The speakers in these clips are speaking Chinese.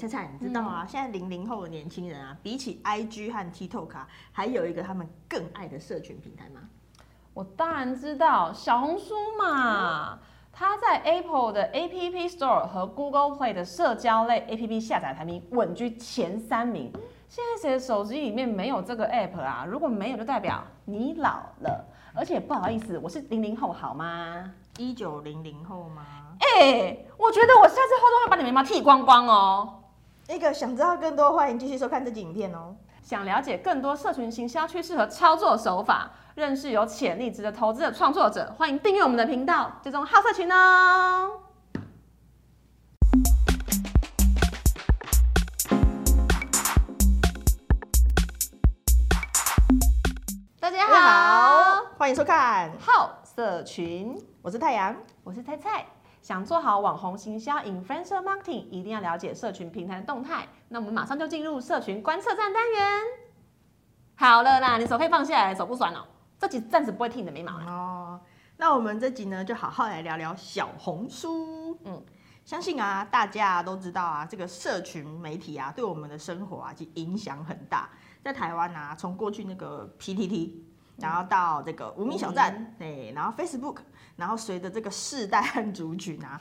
哎，菜菜，你知道啊？现在零零后的年轻人啊，比起 IG 和 TikTok 啊，还有一个他们更爱的社群平台吗？我当然知道小红书嘛，它在 Apple 的 App Store 和 Google Play 的社交类 App 下载排名稳居前三名。现在谁的手机里面没有这个 App 啊？如果没有，就代表你老了。而且不好意思，我是零零后，好吗？一九零零后吗？哎，我觉得我下次后都会把你眉毛剃光光哦。那个想知道更多，欢迎继续收看这集影片哦。想了解更多社群行销趋势和操作手法，认识有潜力值得投资的创作者，欢迎订阅我们的频道，追踪好社群哦。大家好，好，欢迎收看，好社群，我是太阳。我是菜菜。想做好网红行销 （influencer marketing），一定要了解社群平台的动态。那我们马上就进入社群观测站单元。好了啦，你手可以放下来，手不酸哦。这集暂时不会剃你的眉毛啦。哦，那我们这集呢，就好好来聊聊小红书。嗯，相信啊，大家都知道啊，这个社群媒体啊，对我们的生活啊，其实影响很大。在台湾啊，从过去那个 PTT，然后到这个无名小站，对，然后 Facebook，然后随着这个世代和族群啊，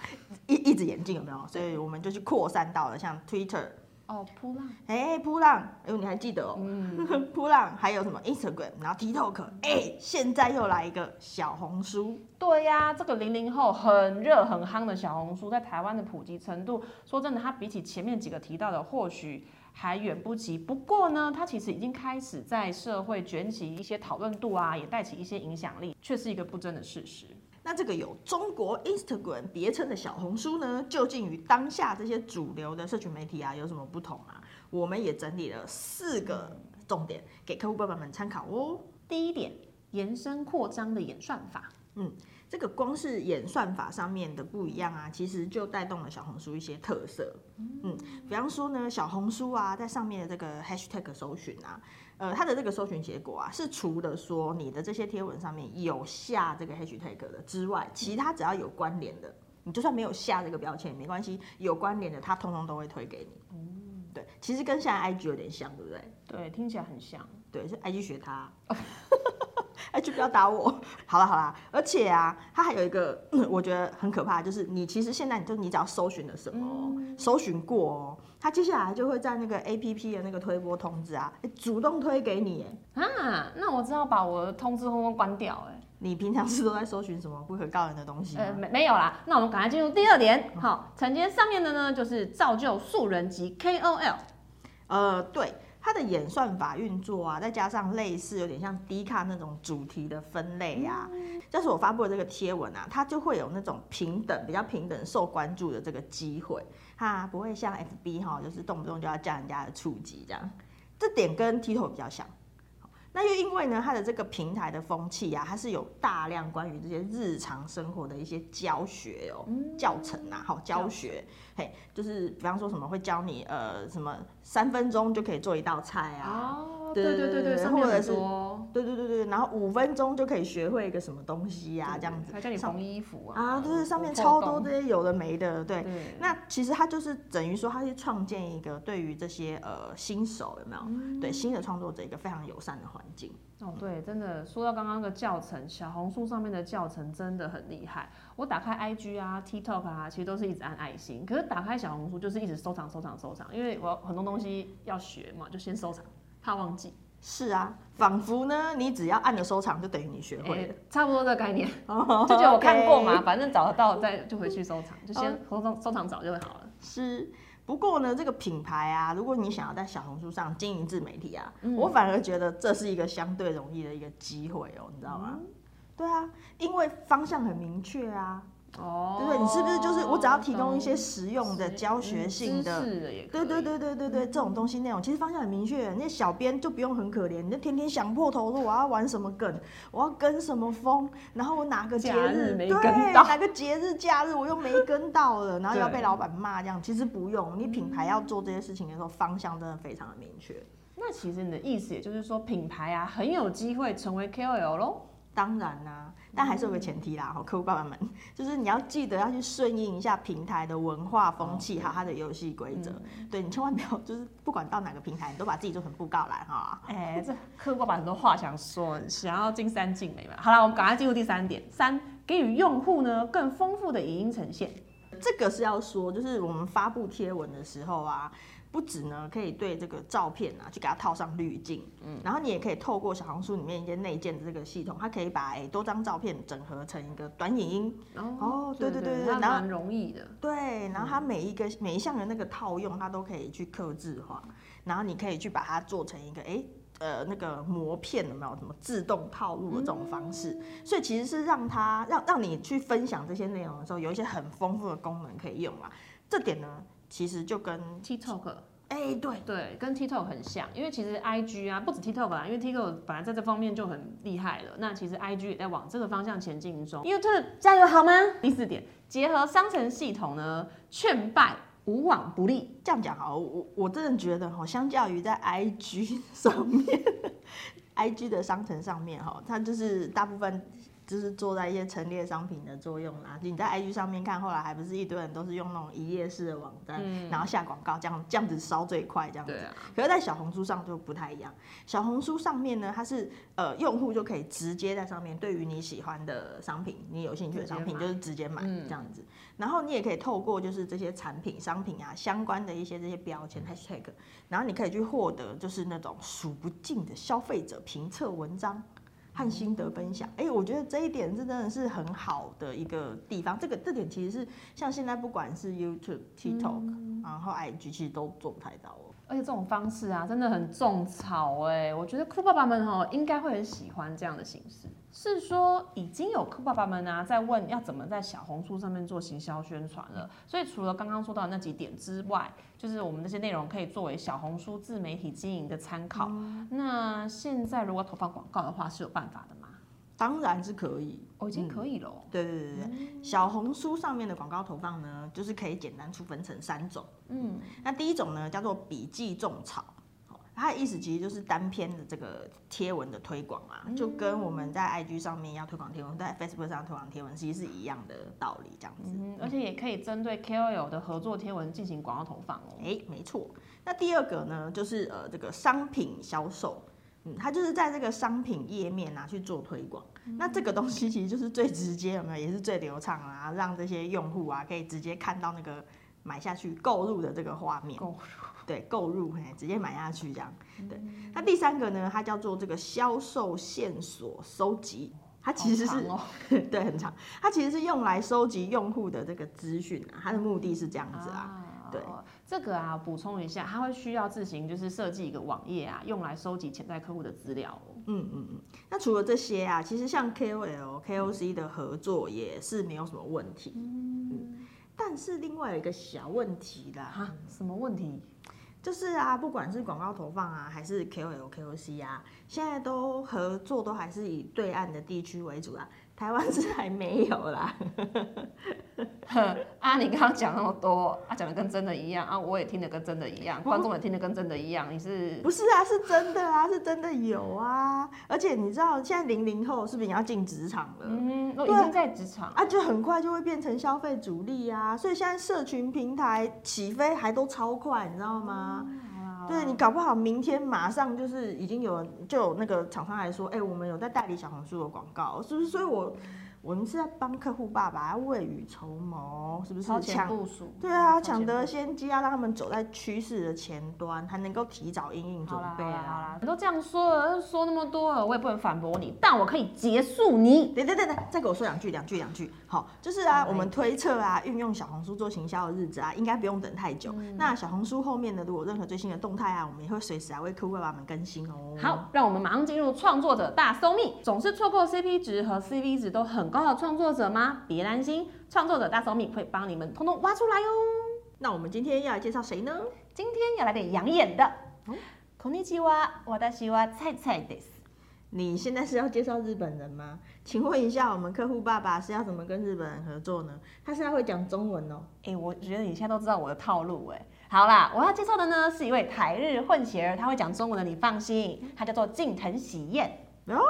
一一直演进，有没有？所以我们就去扩散到了像 Twitter，哦，扑浪，哎，扑浪，哎呦，你还记得哦？扑浪还有什么 Instagram，然后 TikTok，哎，现在又来一个小红书，对呀、这个零零后很热很夯的小红书，在台湾的普及程度，说真的，它比起前面几个提到的，或许还远不及。不过呢，它其实已经开始在社会卷起一些讨论度啊，也带起一些影响力，却是一个不争的事实。那这个有中国 Instagram 别称的小红书呢，究竟与当下这些主流的社群媒体啊有什么不同啊？我们也整理了四个重点给客户爸爸们参考哦。第一点，延伸扩张的演算法。这个光是演算法上面的不一样啊，其实就带动了小红书一些特色。嗯，比方说呢，小红书啊，在上面的这个 hashtag 搜寻啊，呃，它的这个搜寻结果啊，是除了说你的这些贴文上面有下这个 hashtag 的之外，其他只要有关联的，你就算没有下这个标签也没关系，有关联的它通通都会推给你。对，其实跟现在 IG 有点像，对不对？对，听起来很像。对，是 IG 学 他。IG 不要打我。好了好了，而且啊，它还有一个 我觉得很可怕，就是你其实现在你就你只要搜寻了什么哦，搜寻过哦，它接下来就会在那个 APP 的那个推播通知啊，主动推给你。哎啊，那我只好把我的通知通通关掉、哎。你平常是都在搜寻什么不可告人的东西？呃，没没有啦，那我们赶快进入第二点。好，承接上面的呢，就是造就素人级 KOL。呃，对，它的演算法运作啊，再加上类似有点像 D 卡那种主题的分类啊，就是我发布的这个贴文啊，它就会有那种平等、比较平等受关注的这个机会，它不会像 FB 哈，就是动不动就要降人家的触及这样，这点跟 TikTok 比较像。那又因为呢，它的这个平台的风气啊，它是有大量关于这些日常生活的一些教学哦、教程啊，好教学，嘿，就是比方说什么会教你呃什么三分钟就可以做一道菜啊，哦，对对对对或者是多，对对对对，然后五分钟就可以学会一个什么东西啊，这样子还叫你上缝衣服啊，啊，就是上面超多洞这些有的没的，对。对，那其实它就是等于说，它是创建一个对于这些呃新手有没有、对新的创作者一个非常友善的环境。哦，对，真的说到刚刚的教程，小红书上面的教程真的很厉害。我打开 IG 啊、TikTok 啊，其实都是一直按爱心，可是打开小红书就是一直收藏、收藏、收藏，因为我很多东西要学嘛，就先收藏，怕忘记。是啊，仿佛呢，你只要按了收藏，就等于你学会诶了。差不多这个概念，哦 就觉得我看过嘛，反正找得到再就回去收藏，就先收藏收藏找就会好了。是，不过呢，这个品牌啊，如果你想要在小红书上经营自媒体啊，嗯我反而觉得这是一个相对容易的一个机会哦，你知道吗？嗯对啊，因为方向很明确啊。哦，对不对？你是不是就是我只要提供一些懂实用的教学性的对对对对对对，这种东西内容其实方向很明确，那小编就不用很可怜，你就天天想破头说我要玩什么梗，我要跟什么风，然后我哪个节假日日对没跟到哪个节日假日我又没跟到了，然后要被老板骂这样，其实不用，你品牌要做这些事情的时候，方向真的非常的明确。那其实你的意思也就是说，品牌啊很有机会成为 KOL 喽。当然啦、但还是有个前提啦，哈，客户爸爸们，就是你要记得要去顺应一下平台的文化风气，还有它的游戏规则。对你千万不要就是不管到哪个平台，你都把自己做成布告栏哈。哎、这客户爸爸很多话想说，想要尽善尽美嘛。好了，我们赶快进入第三点，三给予用户呢更丰富的影音呈现。这个是要说，就是我们发布贴文的时候啊，不止呢可以对这个照片啊去给它套上滤镜，嗯，然后你也可以透过小红书里面一些内建的这个系统，它可以把哎多张照片整合成一个短影音，哦对对对对然后它蛮容易的。对，然后它每一个每一项的那个套用，它都可以去克制化，然后你可以去把它做成一个哎。呃，那个膜片有没有什么自动套路的这种方式？所以其实是让它让让你去分享这些内容的时候，有一些很丰富的功能可以用啦。这点呢，其实就跟 TikTok 哎、对对，跟 TikTok 很像，因为其实 IG 啊，不止 TikTok 啦，因为 TikTok 本来在这方面就很厉害了，那其实 IG 也在往这个方向前进中。YouTube 加油好吗？第四点，结合商城系统呢，劝败无往不利。这样讲好，我我真的觉得哈，相较于在 IG 上面，IG 的商城上面哈，它就是大部分就是做在一些陈列商品的作用啦。你在 IG 上面看，后来还不是一堆人都是用那种一页式的网站，然后下广告，这样这样子烧最快这样子。可是，在小红书上就不太一样。小红书上面呢，它是呃用户就可以直接在上面对于你喜欢的商品，你有兴趣的商品就是直接买嗯这样子。然后你也可以透过就是这些产品、商品啊相关的一些这些标签 hashtag，然后你可以去获得就是那种数不尽的消费者评测文章。和心得分享，哎、我觉得这一点是真的是很好的一个地方。这个这点其实是像现在不管是 YouTube、TikTok，、然嗯后 IG，其实都做不太到哦。而且这种方式啊，真的很种草哎、我觉得酷爸爸们哦应该会很喜欢这样的形式。是说已经有酷爸爸们啊在问要怎么在小红书上面做行销宣传了。所以除了刚刚说到那几点之外，就是我们这些内容可以作为小红书自媒体经营的参考。那现在如果投放广告的话，是有办法的吗？当然是可以，哦，已经可以了哦。对对对对，小红书上面的广告投放呢，就是可以简单粗分成三种。嗯，那第一种呢，叫做笔记种草。哦它的意思其实就是单篇的这个贴文的推广啊，就跟我们在 IG 上面要推广贴文，在 Facebook 上推广贴文，其实是一样的道理，这样子。嗯，而且也可以针对 KOL 的合作贴文进行广告投放哦。哎、没错。那第二个呢，就是呃这个商品销售，嗯，它就是在这个商品页面啊去做推广。那这个东西其实就是最直接，有没有？也是最流畅啊，让这些用户啊可以直接看到那个买下去购入的这个画面。购入对，购入，嘿，直接买下去这样。对，那第三个呢，它叫做这个销售线索收集。它其实是、哦，对很长，它其实是用来收集用户的这个资讯啊，它的目的是这样子啊。对这个啊，补充一下，它会需要自行就是设计一个网页啊，用来收集潜在客户的资料哦。嗯嗯嗯。那除了这些啊，其实像 KOL、KOC 的合作也是没有什么问题。嗯。但是另外有一个小问题啦，哈，什么问题？就是啊，不管是广告投放啊，还是 KOL、KOC 啊，现在都合作都还是以对岸的地区为主啊。台湾是还没有啦。啊，你刚刚讲那么多，啊，讲的跟真的一样啊，我也听得跟真的一样，观众也听得跟真的一样，你是不是啊，是真的啊，是真的有啊。而且你知道，现在零零后是不是也要进职场了？嗯，我已经在职场，啊，就很快就会变成消费主力啊，所以现在社群平台起飞还都超快，你知道吗？对你搞不好明天马上就是已经有就有那个厂商来说，哎、我们有在代理小红书的广告，是不是？所以我我们是在帮客户爸爸未雨绸缪，是不是抢部署，对啊，抢得先机啊，让他们走在趋势的前端，还能够提早应应准好啦你都这样说了，说那么多了，我也不能反驳你，但我可以结束你。等等等等，再给我说两句，两句，两句。好，就是啊，我们推测啊，运用小红书做行销的日子啊，应该不用等太久。嗯那小红书后面呢，如果任何最新的动态啊，我们也会随时啊为客户爸爸们更新哦。好，让我们马上进入创作者大搜密。总是错过 CP 值和 CV 值都很很高的创作者吗？别担心，创作者大手米会帮你们通通挖出来哦。那我们今天要来介绍谁呢？今天要来点养眼的哦。こんにちは，私は菜菜です。你现在是要介绍日本人吗？请问一下，我们客户爸爸是要怎么跟日本人合作呢？他现在会讲中文哦。哎、我觉得你现在都知道我的套路哎。好啦，我要介绍的呢是一位台日混血儿，他会讲中文的，你放心，他叫做近藤喜彦。哦，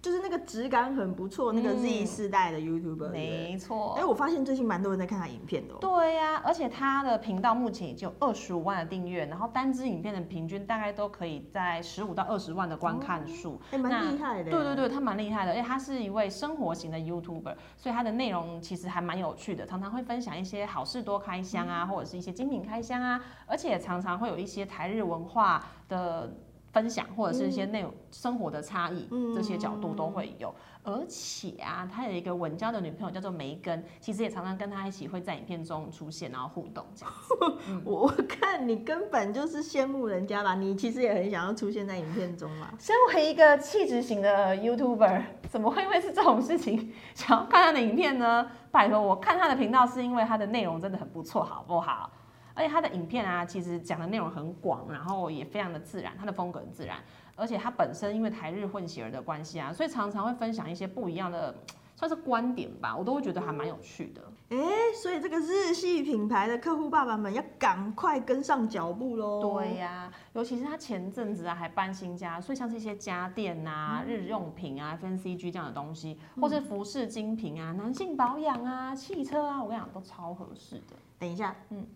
就是那个质感很不错，那个嗯 Z 世代的 YouTuber。没错。哎、我发现最近蛮多人在看他影片的哦。对呀、而且他的频道目前已经有二十五万的订阅，然后单支影片的平均大概都可以在十五到二十万的观看数。哎、蛮厉害的。对对对，他蛮厉害的，而且他是一位生活型的 YouTuber，所以他的内容其实还蛮有趣的，常常会分享一些好事多开箱啊，或者是一些精品开箱啊，而且常常会有一些台日文化的分享，或者是一些内容生活的差异，嗯这些角度都会有。而且啊，他有一个稳交的女朋友叫做梅根，其实也常常跟他一起会在影片中出现，然后互动这样子。我我看你根本就是羡慕人家吧，你其实也很想要出现在影片中嘛。身为一个气质型的 YouTuber，怎么会因为是这种事情想要看他的影片呢？拜托，我看他的频道是因为他的内容真的很不错，好不好？而且他的影片啊，其实讲的内容很广，然后也非常的自然，他的风格很自然。而且他本身因为台日混血儿的关系啊，所以常常会分享一些不一样的，算是观点吧，我都会觉得还蛮有趣的。哎、所以这个日系品牌的客户爸爸们要赶快跟上脚步喽。对呀、尤其是他前阵子啊还搬新家，所以像是一些家电啊、日用品啊、FNCG 这样的东西，或是服饰精品啊、男性保养啊、汽车啊，我跟你讲都超合适的。等一下，嗯嗯，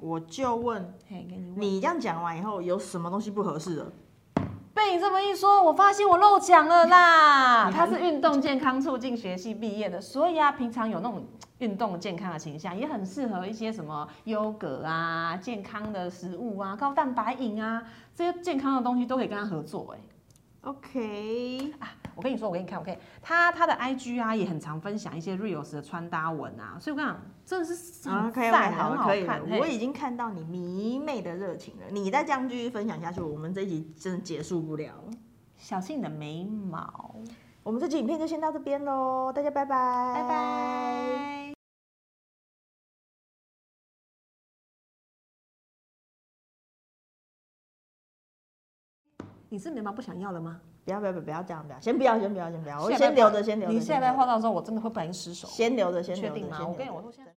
我就问你这样讲完以后，有什么东西不合适的？被你这么一说，我发现我漏讲了啦。他是运动健康促进学系毕业的，所以啊，平常有那种运动健康的倾向，也很适合一些什么优格啊、健康的食物啊、高蛋白饮啊这些健康的东西都可以跟他合作、哎。OK，啊，我跟你说，我给你看，OK，他他的 IG 啊也很常分享一些 reels 的穿搭文啊，所以我跟你讲，真的是很 OK，赞，好了，很好看。。我已经看到你迷妹的热情了。你再这样继续分享下去，我们这一集真的结束不了。小心你的眉毛，我们这集影片就先到这边喽，大家拜拜，拜。拜。你是眉毛不想要了吗？不要不要不要不要这样，不要，先不要先不要先不要，我先留着先留着。你下一先留着拜画到的时候，我真的会不小心失手。先留着先留着。确定吗？先我跟你我说现在。